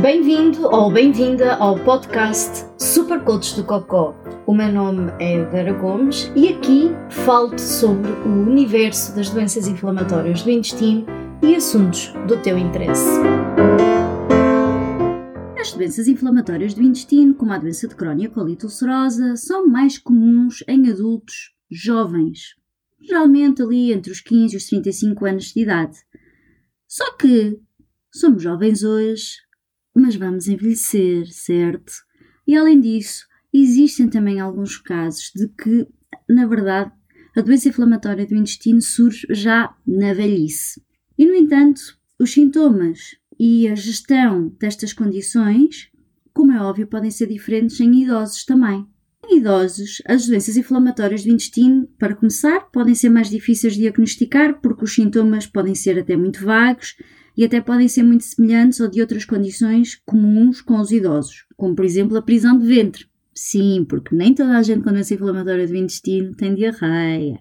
Bem-vindo ou bem-vinda ao podcast Super Coach do Cocó. O meu nome é Vera Gomes e aqui falo-te sobre o universo das doenças inflamatórias do intestino e assuntos do teu interesse. As doenças inflamatórias do intestino, como a doença de Crohn e a colite ulcerosa, são mais comuns em adultos jovens, geralmente ali entre os 15 e os 35 anos de idade. Só que somos jovens hoje, mas vamos envelhecer, certo? E além disso, existem também alguns casos de que, na verdade, a doença inflamatória do intestino surge já na velhice. E, no entanto, os sintomas e a gestão destas condições, como é óbvio, podem ser diferentes em idosos também. Em idosos, as doenças inflamatórias do intestino, para começar, podem ser mais difíceis de diagnosticar porque os sintomas podem ser até muito vagos e até podem ser muito semelhantes ou de outras condições comuns com os idosos, como por exemplo a prisão de ventre. Sim, porque nem toda a gente com doença inflamatória do intestino tem diarreia.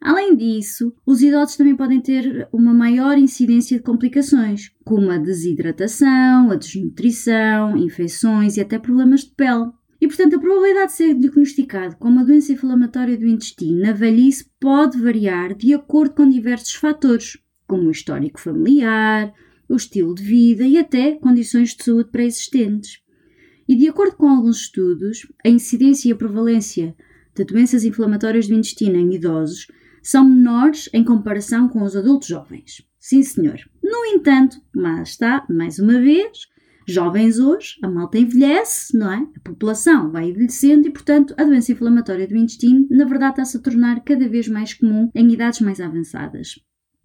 Além disso, os idosos também podem ter uma maior incidência de complicações, como a desidratação, a desnutrição, infecções e até problemas de pele. E, portanto, a probabilidade de ser diagnosticado com uma doença inflamatória do intestino na velhice pode variar de acordo com diversos fatores, como o histórico familiar, o estilo de vida e até condições de saúde pré-existentes. E de acordo com alguns estudos, a incidência e a prevalência de doenças inflamatórias do intestino em idosos são menores em comparação com os adultos jovens. Sim, senhor. No entanto, mas está, mais uma vez, jovens hoje, a malta envelhece, não é? A população vai envelhecendo e, portanto, a doença inflamatória do intestino, na verdade, está-se a tornar cada vez mais comum em idades mais avançadas.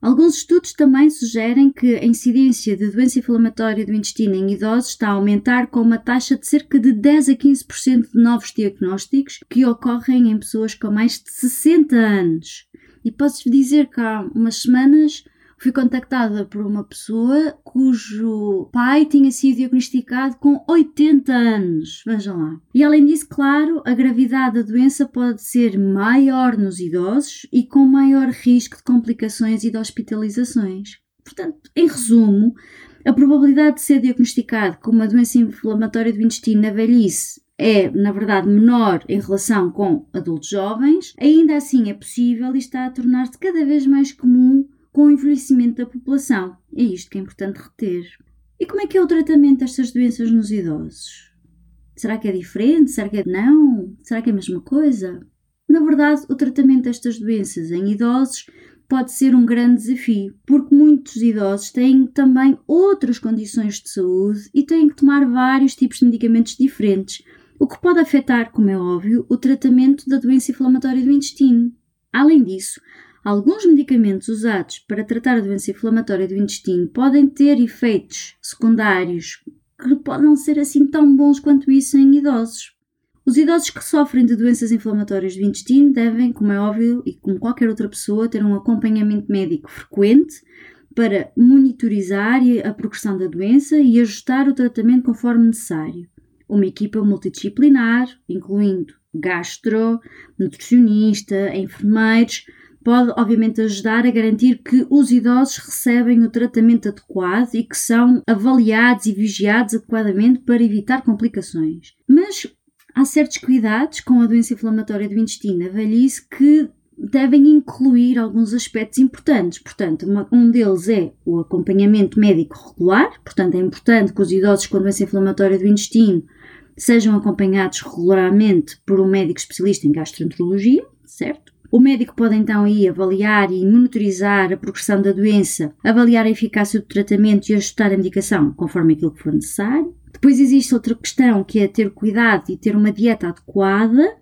Alguns estudos também sugerem que a incidência de doença inflamatória do intestino em idosos está a aumentar com uma taxa de cerca de 10 a 15% de novos diagnósticos que ocorrem em pessoas com mais de 60 anos. E posso dizer que há umas semanas fui contactada por uma pessoa cujo pai tinha sido diagnosticado com 80 anos. Vejam lá. E além disso, claro, a gravidade da doença pode ser maior nos idosos e com maior risco de complicações e de hospitalizações. Portanto, em resumo, a probabilidade de ser diagnosticado com uma doença inflamatória do intestino na velhice é, na verdade, menor em relação com adultos jovens, ainda assim é possível e está a tornar-se cada vez mais comum com o envelhecimento da população. É isto que é importante reter. E como é que é o tratamento destas doenças nos idosos? Será que é diferente? Será que é não? Será que é a mesma coisa? Na verdade, o tratamento destas doenças em idosos pode ser um grande desafio, porque muitos idosos têm também outras condições de saúde e têm que tomar vários tipos de medicamentos diferentes, o que pode afetar, como é óbvio, o tratamento da doença inflamatória do intestino. Além disso, Alguns medicamentos usados para tratar a doença inflamatória do intestino podem ter efeitos secundários que podem ser assim tão bons quanto isso em idosos. Os idosos que sofrem de doenças inflamatórias do intestino devem, como é óbvio, e como qualquer outra pessoa, ter um acompanhamento médico frequente para monitorizar a progressão da doença e ajustar o tratamento conforme necessário. Uma equipa multidisciplinar, incluindo gastro, nutricionista, enfermeiros, pode obviamente ajudar a garantir que os idosos recebem o tratamento adequado e que são avaliados e vigiados adequadamente para evitar complicações. Mas há certos cuidados com a doença inflamatória do intestino, a velhice, que devem incluir alguns aspectos importantes. Portanto, um deles é o acompanhamento médico regular, portanto, é importante que os idosos com doença inflamatória do intestino sejam acompanhados regularmente por um médico especialista em gastroenterologia, certo? O médico pode então aí avaliar e monitorizar a progressão da doença, avaliar a eficácia do tratamento e ajustar a medicação conforme aquilo que for necessário. Depois existe outra questão que é ter cuidado e ter uma dieta adequada.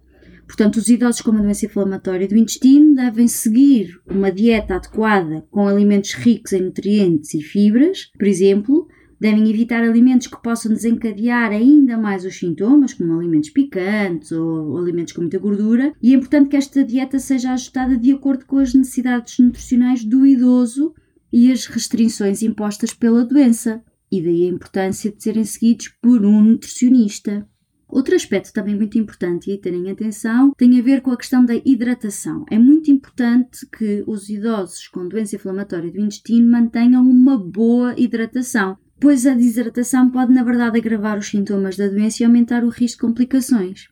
Portanto, os idosos com uma doença inflamatória do intestino devem seguir uma dieta adequada com alimentos ricos em nutrientes e fibras, por exemplo, Devem evitar alimentos que possam desencadear ainda mais os sintomas, como alimentos picantes ou alimentos com muita gordura, e é importante que esta dieta seja ajustada de acordo com as necessidades nutricionais do idoso e as restrições impostas pela doença, e daí a importância de serem seguidos por um nutricionista. Outro aspecto também muito importante e a terem atenção tem a ver com a questão da hidratação. É muito importante que os idosos com doença inflamatória do intestino mantenham uma boa hidratação. Pois a desidratação pode, na verdade, agravar os sintomas da doença e aumentar o risco de complicações.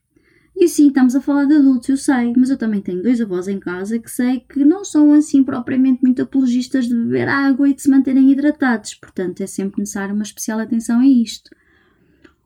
E sim, estamos a falar de adultos, eu sei, mas eu também tenho dois avós em casa que sei que não são assim propriamente muito apologistas de beber água e de se manterem hidratados, portanto é sempre necessário uma especial atenção a isto.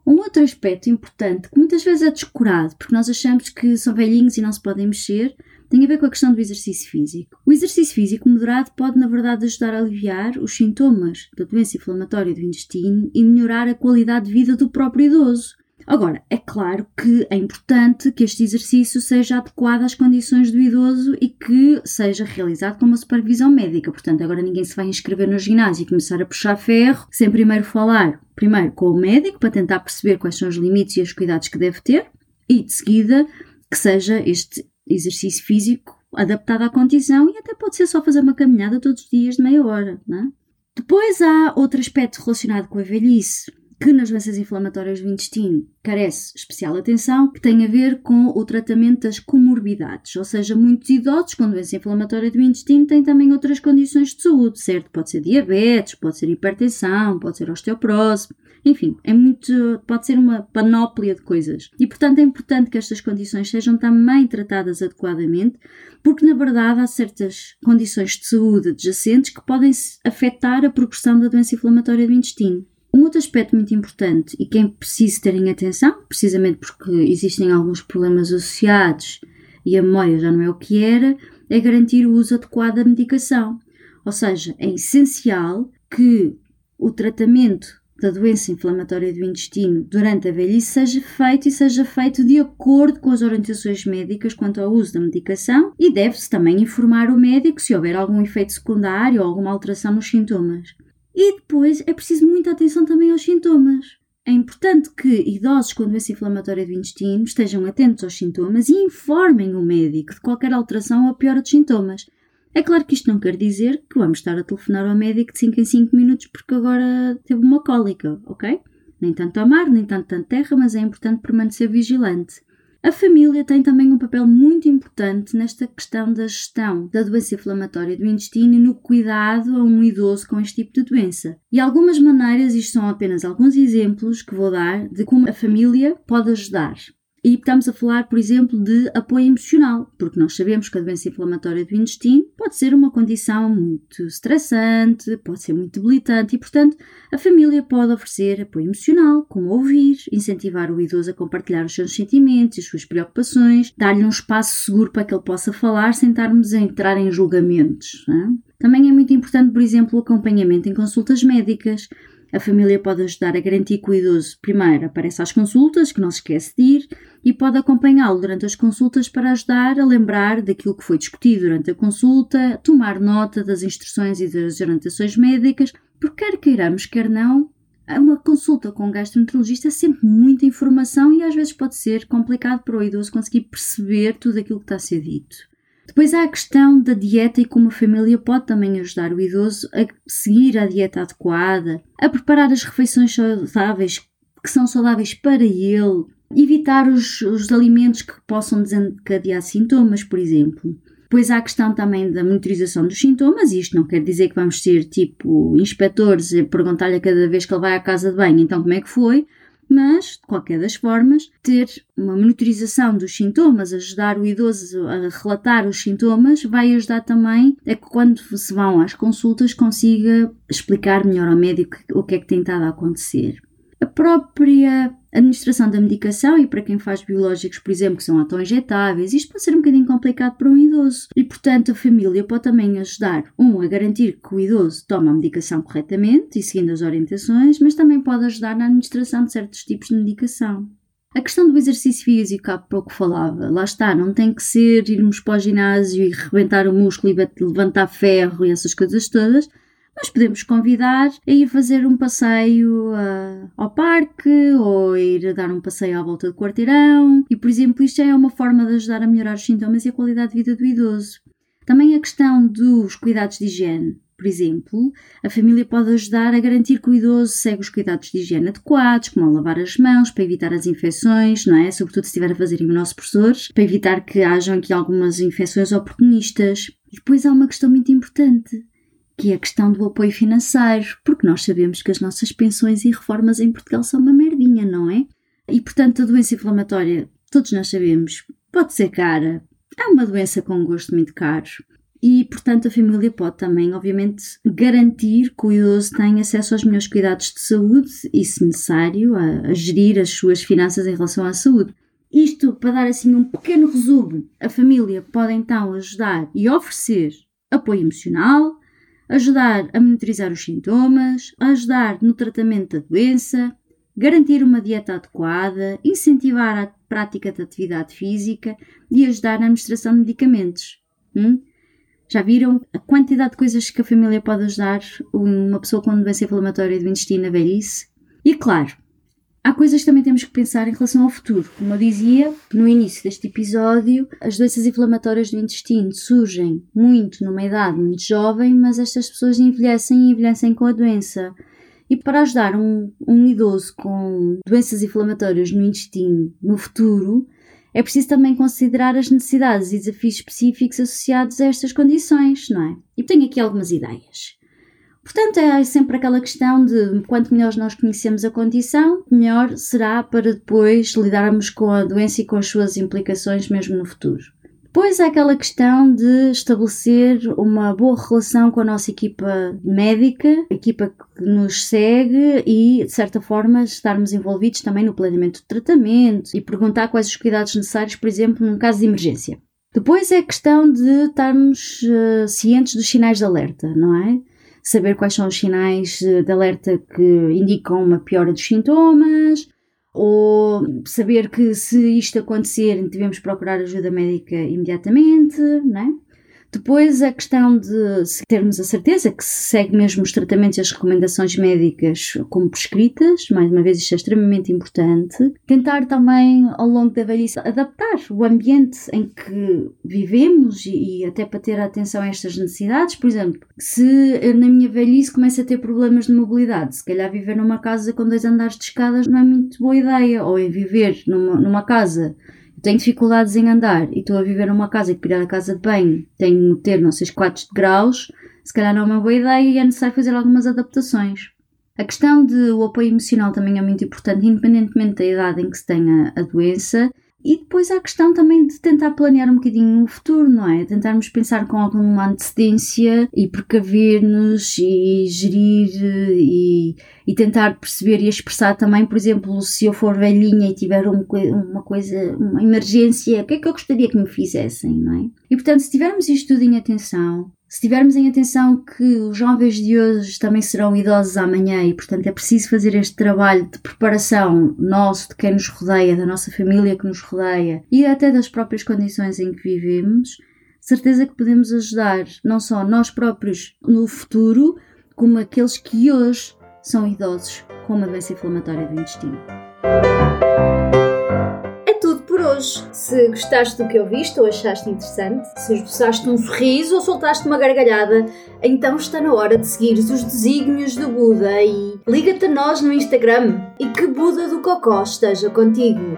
Um outro aspecto importante que muitas vezes é descurado, porque nós achamos que são velhinhos e não se podem mexer, tem a ver com a questão do exercício físico. O exercício físico moderado pode, na verdade, ajudar a aliviar os sintomas da doença inflamatória do intestino e melhorar a qualidade de vida do próprio idoso. Agora, é claro que é importante que este exercício seja adequado às condições do idoso e que seja realizado com uma supervisão médica. Portanto, agora ninguém se vai inscrever no ginásio e começar a puxar ferro sem primeiro falar, primeiro com o médico para tentar perceber quais são os limites e os cuidados que deve ter e, de seguida, que seja este exercício físico adaptado à condição e até pode ser só fazer uma caminhada todos os dias de meia hora, não é? Depois há outro aspecto relacionado com a velhice, que nas doenças inflamatórias do intestino carece especial atenção, que tem a ver com o tratamento das comorbidades, ou seja, muitos idosos com doença inflamatória do intestino têm também outras condições de saúde, certo? Pode ser diabetes, pode ser hipertensão, pode ser osteoporose, enfim, é muito, pode ser uma panóplia de coisas. E portanto é importante que estas condições sejam também tratadas adequadamente, porque na verdade há certas condições de saúde adjacentes que podem afetar a progressão da doença inflamatória do intestino. Um outro aspecto muito importante e que é preciso terem atenção, precisamente porque existem alguns problemas associados e a memória já não é o que era, é garantir o uso adequado da medicação. Ou seja, é essencial que o tratamento da doença inflamatória do intestino durante a velhice seja feito e seja feito de acordo com as orientações médicas quanto ao uso da medicação e deve-se também informar o médico se houver algum efeito secundário ou alguma alteração nos sintomas. E depois é preciso muita atenção também aos sintomas. É importante que idosos com doença inflamatória do intestino estejam atentos aos sintomas e informem o médico de qualquer alteração ou piora dos sintomas. É claro que isto não quer dizer que vamos estar a telefonar ao médico de 5 em 5 minutos porque agora teve uma cólica, ok? Nem tanto ao mar, nem tanto a terra, mas é importante permanecer vigilante. A família tem também um papel muito importante nesta questão da gestão da doença inflamatória do intestino e no cuidado a um idoso com este tipo de doença. E algumas maneiras, isto são apenas alguns exemplos que vou dar de como a família pode ajudar. E estamos a falar, por exemplo, de apoio emocional, porque nós sabemos que a doença inflamatória do intestino pode ser uma condição muito estressante, pode ser muito debilitante e, portanto, a família pode oferecer apoio emocional, como ouvir, incentivar o idoso a compartilhar os seus sentimentos e as suas preocupações, dar-lhe um espaço seguro para que ele possa falar sem estarmos a entrar em julgamentos. É? Também é muito importante, por exemplo, o acompanhamento em consultas médicas. A família pode ajudar a garantir que o idoso, primeiro, apareça às consultas, que não se esquece de ir, e pode acompanhá-lo durante as consultas para ajudar a lembrar daquilo que foi discutido durante a consulta, tomar nota das instruções e das orientações médicas, porque quer queiramos, quer não, uma consulta com um gastroenterologista é sempre muita informação e às vezes pode ser complicado para o idoso conseguir perceber tudo aquilo que está a ser dito. Depois há a questão da dieta e como a família pode também ajudar o idoso a seguir a dieta adequada, a preparar as refeições saudáveis que são saudáveis para ele, evitar os, os alimentos que possam desencadear sintomas, por exemplo. Depois há a questão também da monitorização dos sintomas, isto não quer dizer que vamos ser tipo inspectores e perguntar-lhe a cada vez que ele vai à casa de banho, então como é que foi, mas, de qualquer das formas, ter uma monitorização dos sintomas, ajudar o idoso a relatar os sintomas, vai ajudar também a que quando se vão às consultas consiga explicar melhor ao médico o que é que tem estado a acontecer. A própria administração da medicação e para quem faz biológicos, por exemplo, que são autoinjetáveis, isto pode ser um bocadinho complicado para um idoso. E, portanto, a família pode também ajudar, um, a garantir que o idoso toma a medicação corretamente e seguindo as orientações, mas também pode ajudar na administração de certos tipos de medicação. A questão do exercício físico, há pouco falava, lá está, não tem que ser irmos para o ginásio e rebentar o músculo e levantar ferro e essas coisas todas, nós podemos convidar a ir fazer um passeio uh, ao parque ou ir a dar um passeio à volta do quarteirão. E, por exemplo, isto é uma forma de ajudar a melhorar os sintomas e a qualidade de vida do idoso. Também a questão dos cuidados de higiene. Por exemplo, a família pode ajudar a garantir que o idoso segue os cuidados de higiene adequados, como lavar as mãos para evitar as infecções, não é? Sobretudo se estiver a fazer imunossupressores, para evitar que hajam aqui algumas infecções oportunistas. E depois há uma questão muito importante que é a questão do apoio financeiro, porque nós sabemos que as nossas pensões e reformas em Portugal são uma merdinha, não é? E portanto, a doença inflamatória, todos nós sabemos, pode ser cara, é uma doença com gosto muito caro. E, portanto, a família pode também, obviamente, garantir que o idoso tenha acesso aos melhores cuidados de saúde e, se necessário, a, a gerir as suas finanças em relação à saúde. Isto, para dar assim um pequeno resumo, a família pode então ajudar e oferecer apoio emocional, ajudar a monitorizar os sintomas, ajudar no tratamento da doença, garantir uma dieta adequada, incentivar a prática de atividade física e ajudar na administração de medicamentos. Hum? Já viram a quantidade de coisas que a família pode ajudar uma pessoa com doença inflamatória do intestino na velhice? E claro, Há coisas que também temos que pensar em relação ao futuro. Como eu dizia no início deste episódio, as doenças inflamatórias do intestino surgem muito numa idade muito jovem, mas estas pessoas envelhecem e envelhecem com a doença. E para ajudar um, um idoso com doenças inflamatórias no intestino no futuro, é preciso também considerar as necessidades e desafios específicos associados a estas condições, não é? E tenho aqui algumas ideias. Portanto, é sempre aquela questão de quanto melhor nós conhecemos a condição, melhor será para depois lidarmos com a doença e com as suas implicações mesmo no futuro. Depois há aquela questão de estabelecer uma boa relação com a nossa equipa médica, equipa que nos segue e, de certa forma, estarmos envolvidos também no planeamento de tratamento e perguntar quais os cuidados necessários, por exemplo, num caso de emergência. Depois é a questão de estarmos uh, cientes dos sinais de alerta, não é? Saber quais são os sinais de alerta que indicam uma piora dos sintomas, ou saber que se isto acontecer devemos procurar ajuda médica imediatamente, não é? Depois a questão de termos a certeza que se segue mesmo os tratamentos e as recomendações médicas como prescritas, mais uma vez isto é extremamente importante. Tentar também ao longo da velhice adaptar o ambiente em que vivemos e, até para ter atenção a estas necessidades. Por exemplo, se na minha velhice começa a ter problemas de mobilidade, se calhar viver numa casa com dois andares de escadas não é muito boa ideia, ou em viver numa, numa casa tenho dificuldades em andar e estou a viver numa casa e que a casa de banho tenho de ter não sei quantos graus, se calhar não é uma boa ideia e é necessário fazer algumas adaptações. A questão do apoio emocional também é muito importante, independentemente da idade em que se tenha a doença e depois há a questão também de tentar planear um bocadinho o futuro, não é? Tentarmos pensar com alguma antecedência e precaver-nos e gerir e, e, tentar perceber e expressar também, por exemplo, se eu for velhinha e tiver um, uma coisa, uma emergência, o que é que eu gostaria que me fizessem, não é? E portanto, se tivermos isto tudo em atenção, se tivermos em atenção que os jovens de hoje também serão idosos amanhã e, portanto, é preciso fazer este trabalho de preparação nosso, de quem nos rodeia, da nossa família que nos rodeia e até das próprias condições em que vivemos, certeza que podemos ajudar não só nós próprios no futuro, como aqueles que hoje são idosos com uma doença inflamatória do intestino hoje. Se gostaste do que ouviste ou achaste interessante, se esboçaste um sorriso ou soltaste uma gargalhada, então está na hora de seguir os desígnios do Buda e liga-te a nós no Instagram e que Buda do Cocó esteja contigo.